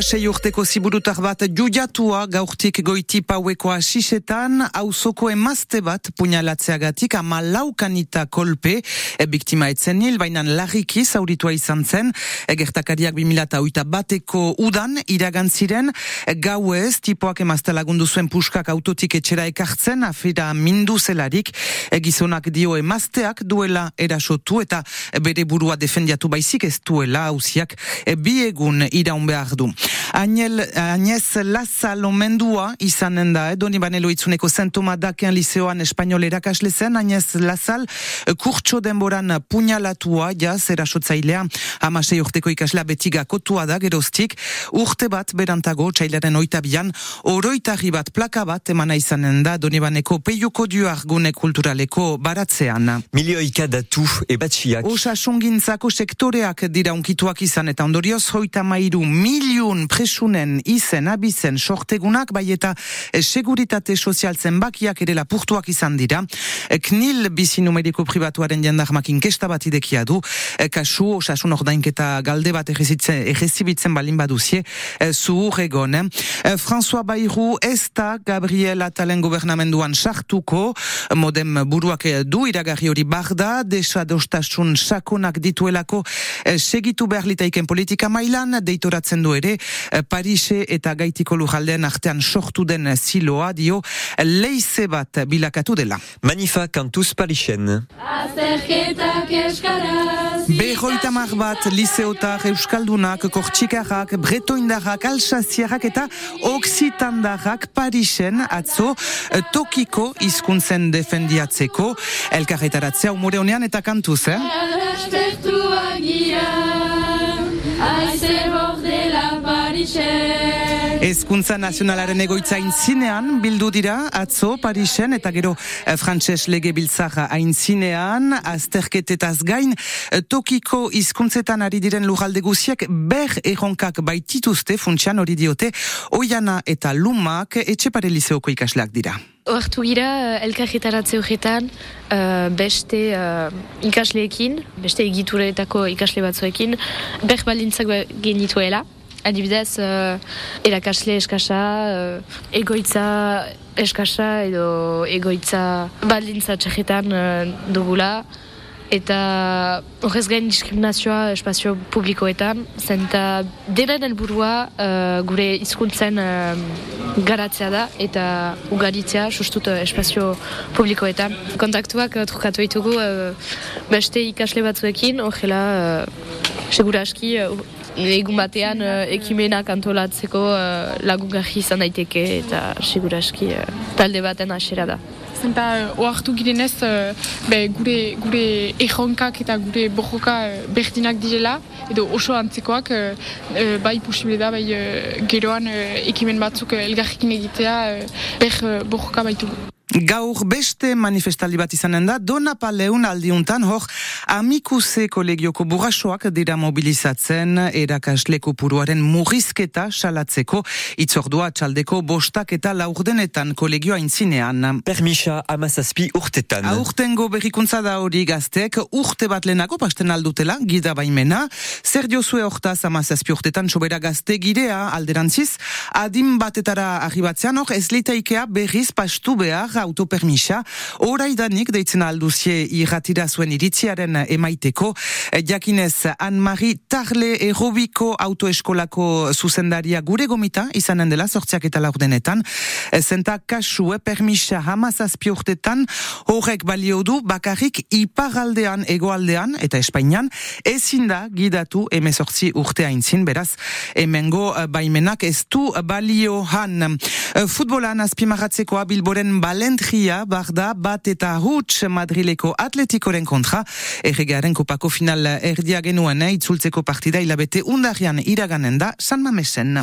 Hogeita sei urteko ziburutar bat jujatua gaurtik goiti paueko asisetan, hauzoko emazte bat puñalatzeagatik ama laukanita kolpe, e, biktima etzen hil, bainan larriki zauritua izan zen, e, gertakariak 2008 bateko udan iragantziren, e, gau ez, tipoak emazte lagundu zuen puskak autotik etxera ekartzen, afira mindu zelarik, e, gizonak dio emazteak duela erasotu eta bere burua defendiatu baizik ez duela hauziak e, bi egun iraun behar du. Agnel, Agnez Lazal omendua izanen da, eh? doni banelo itzuneko zentoma dakean liceoan espanol erakasle zen, Agnez Lazal kurtso denboran puñalatua, jaz, erasotzailea, amasei urteko ikaslea betiga kotua da, geroztik, urte bat berantago, txailaren oitabian, oroitarri bat, plaka bat, emana izanen da, doni baneko peiuko duar gune kulturaleko baratzean. Milioika datu ebatxiak. Osasungintzako sektoreak dira unkituak izan eta ondorioz hoita mairu miliun presunen izen abizen sortegunak, bai eta eh, seguritate sozial zenbakiak ere lapurtuak izan dira. Eh, Knil bizi numeriko pribatuaren jandarmak inkesta bat idekia du, eh, kasu osasun ordainketa galde bat egezibitzen balin baduzie, zuhur egon. François Bayrou ez da Gabriel Atalen gobernamenduan sartuko, modem buruak du iragarri hori barda, desadostasun sakonak dituelako segitu behar litaiken politika mailan, deitoratzen du ere, Eh, Parise eta gaitiko lujaldean artean sortu den siloa dio. Leize bat bilakatu dela. Manifa kantuz Parisen. Behoita mar bat liseotar euskaldunak, kortxikarrak, bretoindarrak, alsaziarrak eta oksitandarrak Parisen atzo eh, tokiko hizkuntzen defendiatzeko elkarretaratzea umore honean eta kantuz, eh? Ezkuntza nazionalaren egoitza zinean bildu dira atzo Parisen eta gero eh, frantses lege biltzara aintzinean azterketetaz gain eh, tokiko hizkuntzetan ari diren lugalde guziak ber erronkak baitituzte funtsian hori diote oiana eta lumak etxepare liseoko ikasleak dira. Oartu gira, eh, elkarretaratze horretan, beste ikasleekin, beste egituretako ikasle batzuekin, ber balintzak genituela, adibidez, uh, erakasle eskasa, uh, egoitza eskasa edo egoitza baldintza txeketan uh, dugula, eta horrez gain diskriminazioa espazio publikoetan, zenta denen helburua uh, gure hizkuntzen uh, garatzea da eta ugaritzea sustut espazio publikoetan. Kontaktuak uh, trukatu ditugu uh, beste ikasle batzuekin, horrela uh, segura aski uh, egun batean uh, ekimenak antolatzeko uh, lagungarri izan daiteke eta seguraski talde baten asera da. Uh, oartu girenez, be, gure, gure erronkak eta gure bojoka uh, berdinak direla, edo oso antzekoak, uh, bai posible da, bai geroan ekimen batzuk elgarrikin egitea, ber bojoka baitugu. Gaur beste manifestaldi bat izanen da, dona paleun aldiuntan, hor, amikuse kolegioko burrasoak dira mobilizatzen, erakasleko puruaren murrizketa salatzeko, itzordua txaldeko bostak eta laurdenetan kolegioa intzinean. Permisa amazazpi urtetan. Aurtengo berrikuntza da hori gaztek, urte bat lehenako pasten aldutela, gida baimena, zer diozue hortaz amazazpi urtetan sobera gazte girea alderantziz, adin batetara arribatzean, hor, ez litaikea berriz pastu behar, autopermisa, oraidanik deitzen alduzie irratira zuen iritziaren emaiteko, jakinez Anne-Marie Tarle erobiko autoeskolako zuzendaria gure gomita izanen dela sortziak eta laurdenetan, zenta kasue permisa hamazazpi urtetan horrek balio du bakarrik iparaldean egoaldean eta Espainian. Ezin da gidatu emezortzi urtea intzin, beraz emengo baimenak ez du balio han. Futbolan azpimarratzekoa bilboren balen Entria, barda, bat eta huts Madrileko atletikoren kontra. Erregaren kopako final erdia genuen, eh, itzultzeko partida hilabete undarian iraganen da San Mamesen.